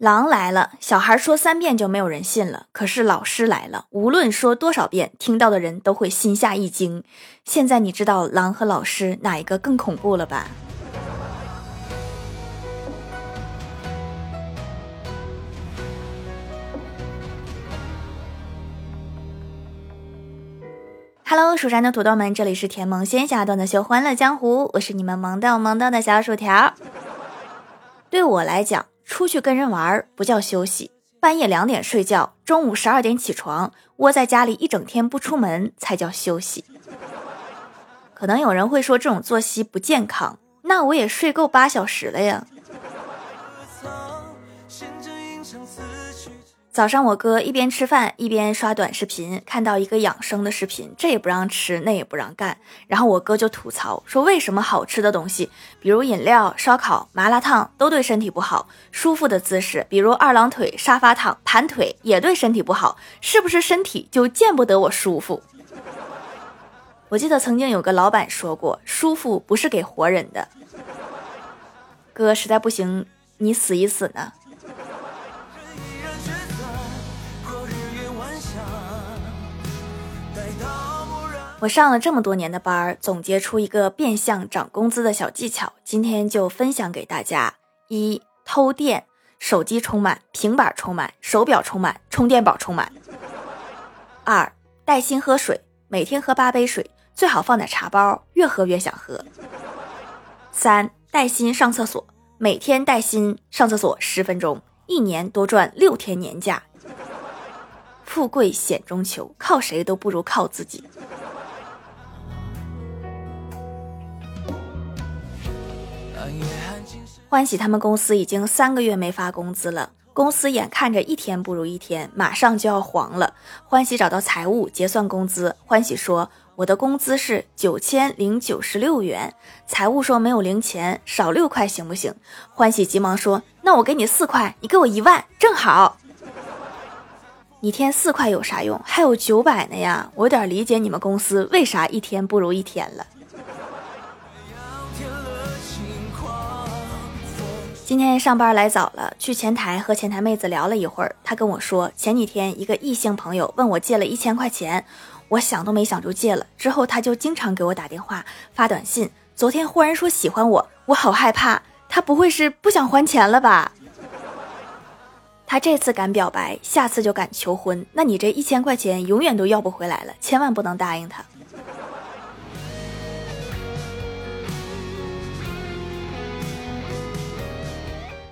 狼来了，小孩说三遍就没有人信了。可是老师来了，无论说多少遍，听到的人都会心下一惊。现在你知道狼和老师哪一个更恐怖了吧？Hello，蜀山的土豆们，这里是甜萌仙侠段的秀欢乐江湖，我是你们萌到萌到的小薯条。对我来讲。出去跟人玩不叫休息，半夜两点睡觉，中午十二点起床，窝在家里一整天不出门才叫休息。可能有人会说这种作息不健康，那我也睡够八小时了呀。早上我哥一边吃饭一边刷短视频，看到一个养生的视频，这也不让吃，那也不让干，然后我哥就吐槽说：“为什么好吃的东西，比如饮料、烧烤、麻辣烫，都对身体不好？舒服的姿势，比如二郎腿、沙发躺、盘腿，也对身体不好？是不是身体就见不得我舒服？”我记得曾经有个老板说过：“舒服不是给活人的。”哥实在不行，你死一死呢？我上了这么多年的班儿，总结出一个变相涨工资的小技巧，今天就分享给大家：一、偷电，手机充满，平板充满，手表充满，充电宝充满；二、带薪喝水，每天喝八杯水，最好放点茶包，越喝越想喝；三、带薪上厕所，每天带薪上厕所十分钟，一年多赚六天年假。富贵险中求，靠谁都不如靠自己。欢喜他们公司已经三个月没发工资了，公司眼看着一天不如一天，马上就要黄了。欢喜找到财务结算工资，欢喜说：“我的工资是九千零九十六元。”财务说：“没有零钱，少六块行不行？”欢喜急忙说：“那我给你四块，你给我一万，正好。”一天四块有啥用？还有九百呢呀！我有点理解你们公司为啥一天不如一天了。今天上班来早了，去前台和前台妹子聊了一会儿。她跟我说，前几天一个异性朋友问我借了一千块钱，我想都没想就借了。之后他就经常给我打电话、发短信。昨天忽然说喜欢我，我好害怕，他不会是不想还钱了吧？他这次敢表白，下次就敢求婚，那你这一千块钱永远都要不回来了，千万不能答应他。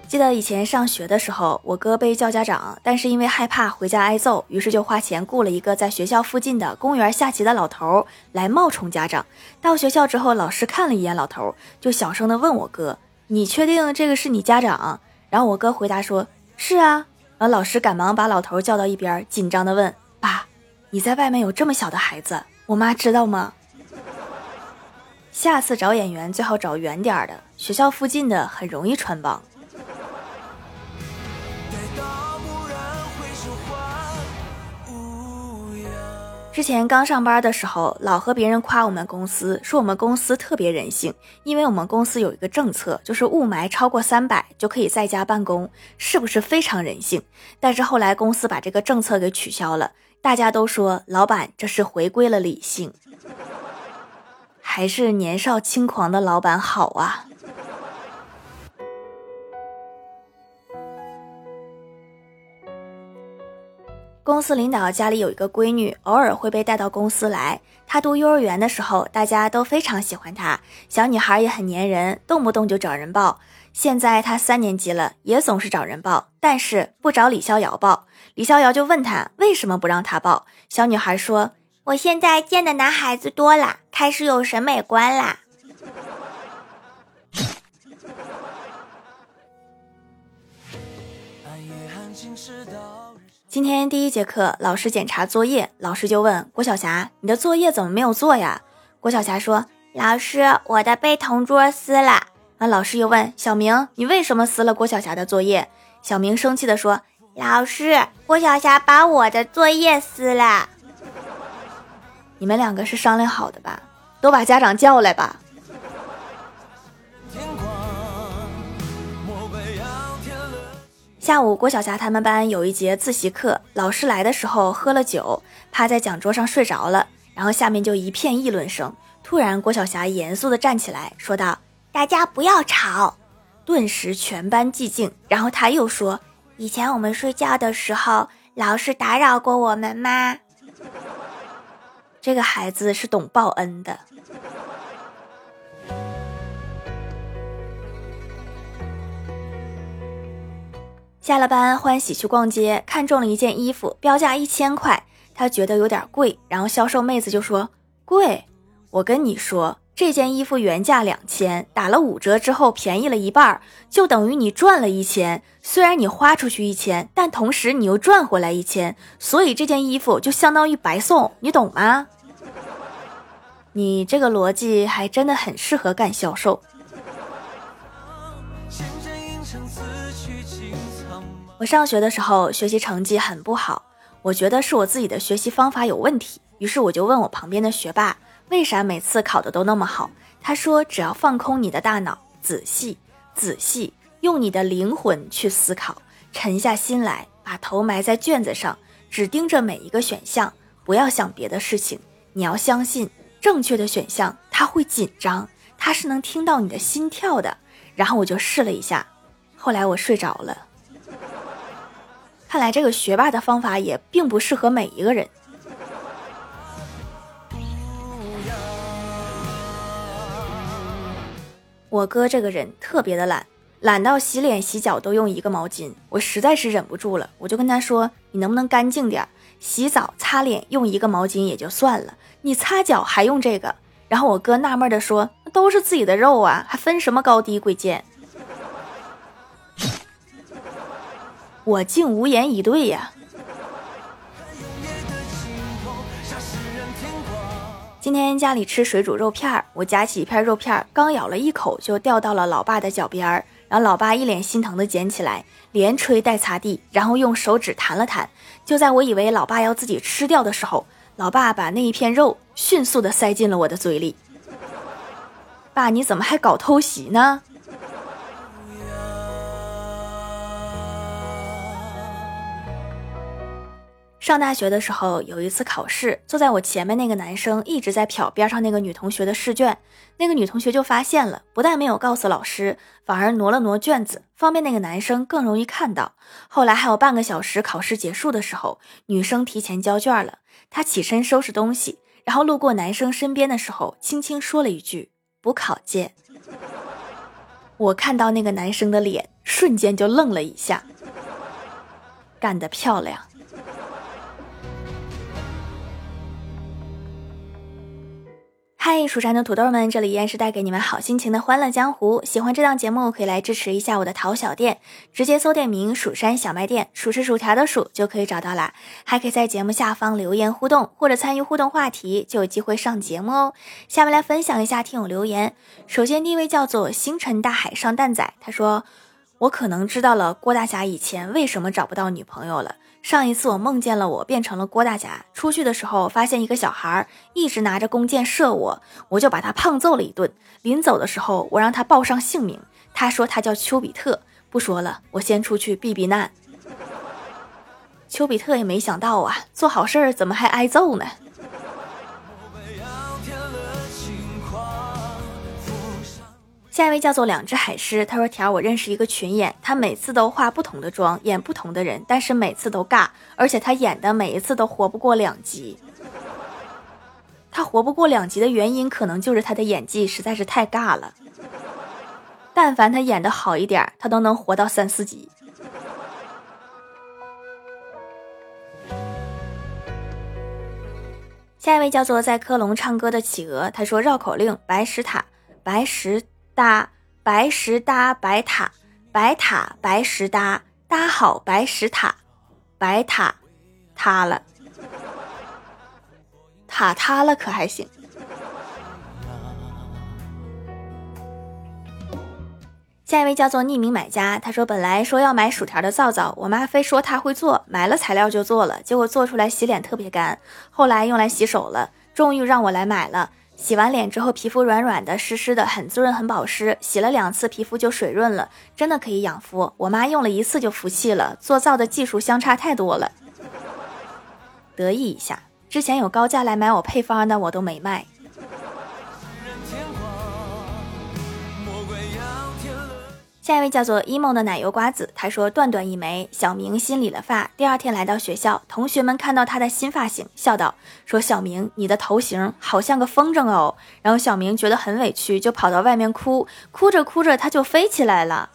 记得以前上学的时候，我哥被叫家长，但是因为害怕回家挨揍，于是就花钱雇了一个在学校附近的公园下棋的老头来冒充家长。到学校之后，老师看了一眼老头，就小声的问我哥：“你确定这个是你家长？”然后我哥回答说：“是啊。”然后老师赶忙把老头叫到一边，紧张的问：“爸，你在外面有这么小的孩子，我妈知道吗？”下次找演员最好找远点的，学校附近的很容易穿帮。之前刚上班的时候，老和别人夸我们公司，说我们公司特别人性，因为我们公司有一个政策，就是雾霾超过三百就可以在家办公，是不是非常人性？但是后来公司把这个政策给取消了，大家都说老板这是回归了理性，还是年少轻狂的老板好啊？公司领导家里有一个闺女，偶尔会被带到公司来。她读幼儿园的时候，大家都非常喜欢她。小女孩也很粘人，动不动就找人抱。现在她三年级了，也总是找人抱，但是不找李逍遥抱。李逍遥就问她为什么不让她抱。小女孩说：“我现在见的男孩子多了，开始有审美观啦。”今天第一节课，老师检查作业，老师就问郭晓霞：“你的作业怎么没有做呀？”郭晓霞说：“老师，我的被同桌撕了。”啊，老师又问小明：“你为什么撕了郭晓霞的作业？”小明生气的说：“老师，郭晓霞把我的作业撕了。”你们两个是商量好的吧？都把家长叫来吧。下午，郭晓霞他们班有一节自习课，老师来的时候喝了酒，趴在讲桌上睡着了，然后下面就一片议论声。突然，郭晓霞严肃地站起来说道：“大家不要吵。”顿时全班寂静。然后他又说：“以前我们睡觉的时候，老师打扰过我们吗？”这个孩子是懂报恩的。下了班，欢喜去逛街，看中了一件衣服，标价一千块，他觉得有点贵。然后销售妹子就说：“贵，我跟你说，这件衣服原价两千，打了五折之后便宜了一半，就等于你赚了一千。虽然你花出去一千，但同时你又赚回来一千，所以这件衣服就相当于白送，你懂吗？你这个逻辑还真的很适合干销售。”我上学的时候学习成绩很不好，我觉得是我自己的学习方法有问题，于是我就问我旁边的学霸，为啥每次考的都那么好？他说，只要放空你的大脑，仔细仔细用你的灵魂去思考，沉下心来，把头埋在卷子上，只盯着每一个选项，不要想别的事情。你要相信，正确的选项他会紧张，他是能听到你的心跳的。然后我就试了一下，后来我睡着了。看来这个学霸的方法也并不适合每一个人。我哥这个人特别的懒，懒到洗脸洗脚都用一个毛巾。我实在是忍不住了，我就跟他说：“你能不能干净点？洗澡擦脸用一个毛巾也就算了，你擦脚还用这个？”然后我哥纳闷的说：“都是自己的肉啊，还分什么高低贵贱？”我竟无言以对呀！今天家里吃水煮肉片儿，我夹起一片肉片儿，刚咬了一口就掉到了老爸的脚边儿，然后老爸一脸心疼的捡起来，连吹带擦地，然后用手指弹了弹。就在我以为老爸要自己吃掉的时候，老爸把那一片肉迅速的塞进了我的嘴里。爸，你怎么还搞偷袭呢？上大学的时候，有一次考试，坐在我前面那个男生一直在瞟边上那个女同学的试卷，那个女同学就发现了，不但没有告诉老师，反而挪了挪卷子，方便那个男生更容易看到。后来还有半个小时，考试结束的时候，女生提前交卷了，她起身收拾东西，然后路过男生身边的时候，轻轻说了一句：“补考见。”我看到那个男生的脸，瞬间就愣了一下，干得漂亮。嗨，蜀山的土豆们，这里依然是带给你们好心情的欢乐江湖。喜欢这档节目，可以来支持一下我的淘小店，直接搜店名“蜀山小卖店”，数是薯条的数就可以找到啦。还可以在节目下方留言互动，或者参与互动话题，就有机会上节目哦。下面来分享一下听友留言。首先第一位叫做星辰大海上蛋仔，他说：“我可能知道了郭大侠以前为什么找不到女朋友了。”上一次我梦见了我变成了郭大侠，出去的时候发现一个小孩一直拿着弓箭射我，我就把他胖揍了一顿。临走的时候，我让他报上姓名，他说他叫丘比特。不说了，我先出去避避难。丘比特也没想到啊，做好事儿怎么还挨揍呢？下一位叫做两只海狮，他说：“条，我认识一个群演，他每次都化不同的妆，演不同的人，但是每次都尬，而且他演的每一次都活不过两集。他活不过两集的原因，可能就是他的演技实在是太尬了。但凡他演的好一点，他都能活到三四集。”下一位叫做在科隆唱歌的企鹅，他说：“绕口令，白石塔，白石。”搭白石搭白塔，白塔白石搭搭好白石塔，白塔塌了，塔塌了可还行。下一位叫做匿名买家，他说本来说要买薯条的皂皂，我妈非说她会做，买了材料就做了，结果做出来洗脸特别干，后来用来洗手了，终于让我来买了。洗完脸之后皮肤软软的、湿湿的，很滋润、很保湿。洗了两次皮肤就水润了，真的可以养肤。我妈用了一次就服气了，做皂的技术相差太多了。得意一下，之前有高价来买我配方的，我都没卖。下一位叫做 emo 的奶油瓜子，他说断断一枚，小明新理了发，第二天来到学校，同学们看到他的新发型，笑道：“说小明，你的头型好像个风筝哦。”然后小明觉得很委屈，就跑到外面哭，哭着哭着他就飞起来了。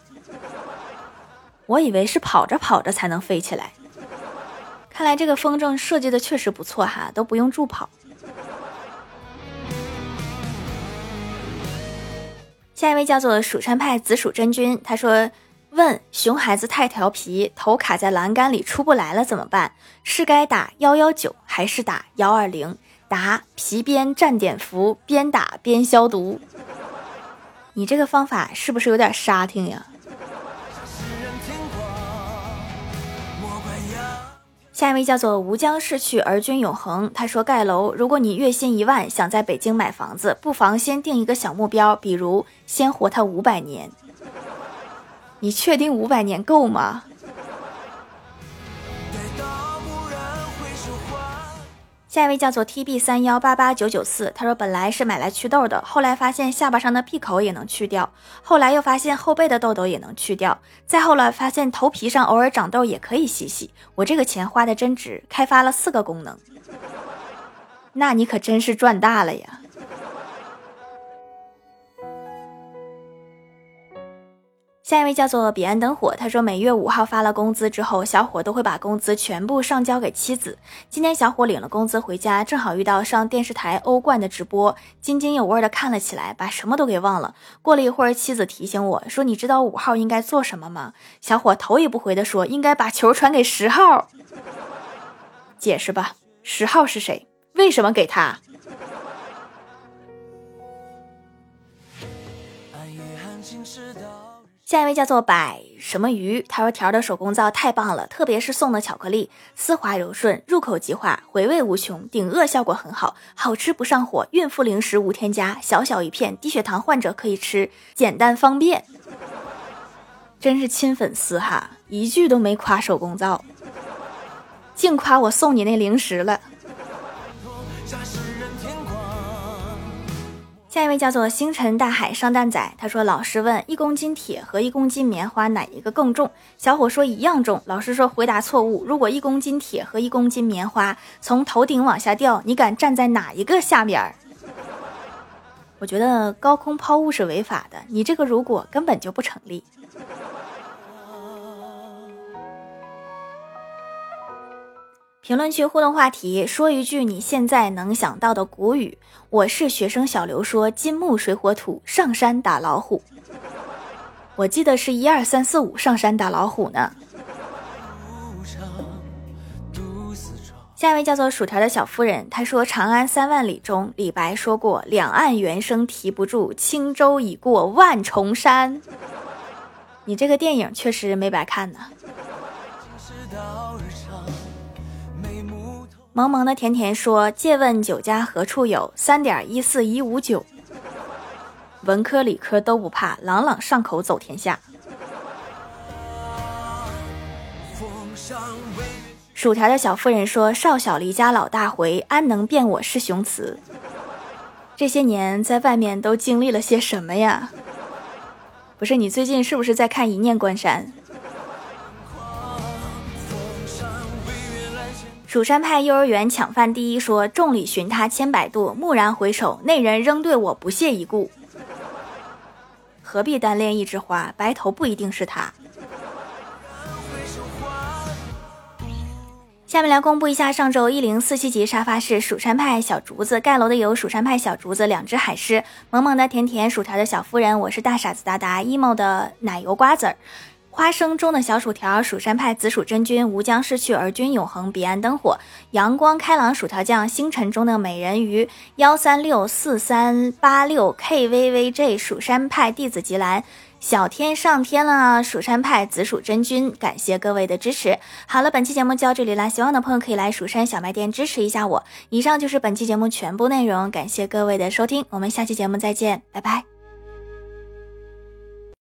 我以为是跑着跑着才能飞起来，看来这个风筝设计的确实不错哈，都不用助跑。下一位叫做蜀山派紫薯真君，他说：“问熊孩子太调皮，头卡在栏杆里出不来了怎么办？是该打幺幺九还是打幺二零？答：皮鞭蘸碘伏，边打边消毒。你这个方法是不是有点沙听呀？”下一位叫做吾将逝去而君永恒。他说盖楼，如果你月薪一万，想在北京买房子，不妨先定一个小目标，比如先活他五百年。你确定五百年够吗？下一位叫做 T B 三幺八八九九四，他说本来是买来祛痘的，后来发现下巴上的闭口也能去掉，后来又发现后背的痘痘也能去掉，再后来发现头皮上偶尔长痘也可以洗洗。我这个钱花的真值，开发了四个功能，那你可真是赚大了呀！下一位叫做彼岸灯火，他说每月五号发了工资之后，小伙都会把工资全部上交给妻子。今天小伙领了工资回家，正好遇到上电视台欧冠的直播，津津有味的看了起来，把什么都给忘了。过了一会儿，妻子提醒我说：“你知道五号应该做什么吗？”小伙头也不回的说：“应该把球传给十号。”解释吧，十号是谁？为什么给他？下一位叫做百什么鱼，他说条的手工皂太棒了，特别是送的巧克力，丝滑柔顺，入口即化，回味无穷，顶饿效果很好，好吃不上火，孕妇零食无添加，小小一片，低血糖患者可以吃，简单方便，真是亲粉丝哈，一句都没夸手工皂，净夸我送你那零食了。下一位叫做星辰大海上蛋仔，他说：“老师问一公斤铁和一公斤棉花哪一个更重？”小伙说：“一样重。”老师说：“回答错误。如果一公斤铁和一公斤棉花从头顶往下掉，你敢站在哪一个下边？”我觉得高空抛物是违法的，你这个如果根本就不成立。评论区互动话题：说一句你现在能想到的古语。我是学生小刘，说金木水火土，上山打老虎。我记得是一二三四五上山打老虎呢。下一位叫做薯条的小夫人，她说《长安三万里》中李白说过：“两岸猿声啼不住，轻舟已过万重山。”你这个电影确实没白看呢。萌萌的甜甜说：“借问酒家何处有？三点一四一五九。文科理科都不怕，朗朗上口走天下。”薯条的小妇人说：“少小离家老大回，安能辨我是雄雌？”这些年在外面都经历了些什么呀？不是你最近是不是在看《一念关山》？蜀山派幼儿园抢饭第一说：“众里寻他千百度，蓦然回首，那人仍对我不屑一顾。何必单恋一枝花？白头不一定是他。”下面来公布一下上周一零四七级沙发是蜀山派小竹子盖楼的有蜀山派小竹子两只海狮萌萌的甜甜薯条的小夫人我是大傻子达达 emo 的奶油瓜子儿。花生中的小薯条，蜀山派紫薯真君，吾将逝去而君永恒，彼岸灯火，阳光开朗薯条酱，星辰中的美人鱼，幺三六四三八六 kvvj，蜀山派弟子吉兰。小天上天了，蜀山派紫薯真君，感谢各位的支持。好了，本期节目就到这里啦，喜欢的朋友可以来蜀山小卖店支持一下我。以上就是本期节目全部内容，感谢各位的收听，我们下期节目再见，拜拜。